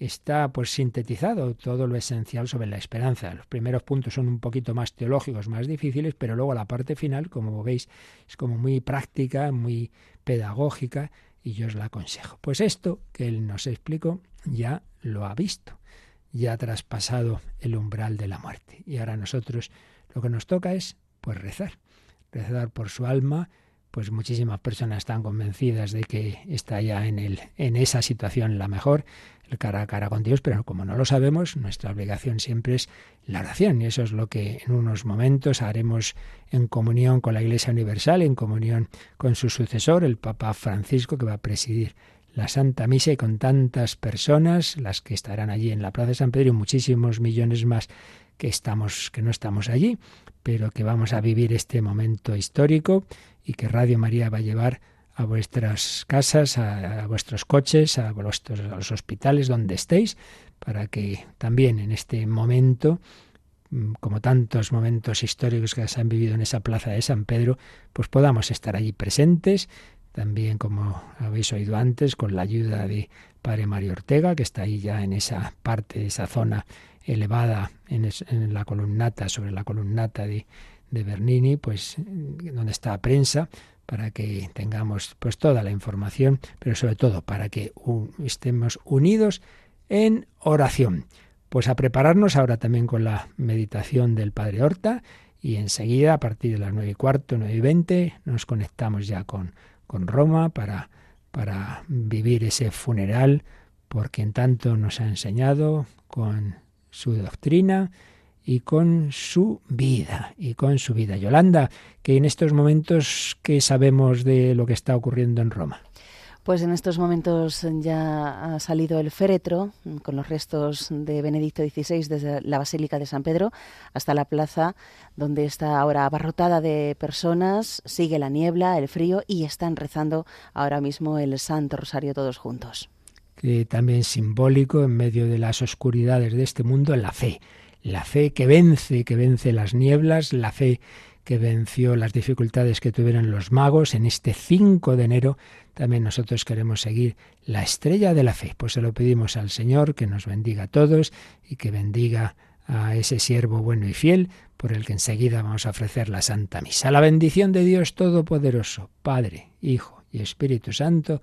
está pues sintetizado todo lo esencial sobre la esperanza. Los primeros puntos son un poquito más teológicos, más difíciles, pero luego la parte final, como veis, es como muy práctica, muy pedagógica y yo os la aconsejo. Pues esto que él nos explicó ya lo ha visto, ya ha traspasado el umbral de la muerte. Y ahora nosotros lo que nos toca es pues rezar, rezar por su alma, pues muchísimas personas están convencidas de que está ya en, el, en esa situación la mejor, el cara a cara con Dios, pero como no lo sabemos, nuestra obligación siempre es la oración y eso es lo que en unos momentos haremos en comunión con la Iglesia Universal, en comunión con su sucesor, el Papa Francisco, que va a presidir la Santa Misa y con tantas personas, las que estarán allí en la Plaza de San Pedro y muchísimos millones más que estamos que no estamos allí, pero que vamos a vivir este momento histórico y que Radio María va a llevar a vuestras casas, a, vuestros coches, a, vuestros, los hospitales, donde estéis, para que también en este momento mm, como tantos momentos históricos que se han vivido en esa plaza de San Pedro, pues podamos estar allí presentes, también como habéis oído antes, con la ayuda de Padre Mario Ortega, que está ahí ya en esa parte, esa zona elevada en, la columnata, sobre la columnata de, de Bernini, pues donde está prensa, para que tengamos pues toda la información, pero sobre todo para que estemos unidos en oración. Pues a prepararnos ahora también con la meditación del Padre Horta y enseguida a partir de las nueve y cuarto, nueve y veinte nos conectamos ya con, con Roma para, para vivir ese funeral por quien tanto nos ha enseñado con su doctrina y con su vida, y con su vida. Yolanda, que en estos momentos, ¿qué sabemos de lo que está ocurriendo en Roma? Pues en estos momentos ya ha salido el féretro con los restos de Benedicto XVI desde la Basílica de San Pedro hasta la plaza donde está ahora abarrotada de personas, sigue la niebla, el frío y están rezando ahora mismo el Santo Rosario todos juntos. Que también simbólico en medio de las oscuridades de este mundo la fe, la fe que vence, que vence las nieblas, la fe que venció las dificultades que tuvieron los magos en este 5 de enero, también nosotros queremos seguir la estrella de la fe. Pues se lo pedimos al Señor que nos bendiga a todos y que bendiga a ese siervo bueno y fiel por el que enseguida vamos a ofrecer la Santa Misa. La bendición de Dios Todopoderoso, Padre, Hijo y Espíritu Santo,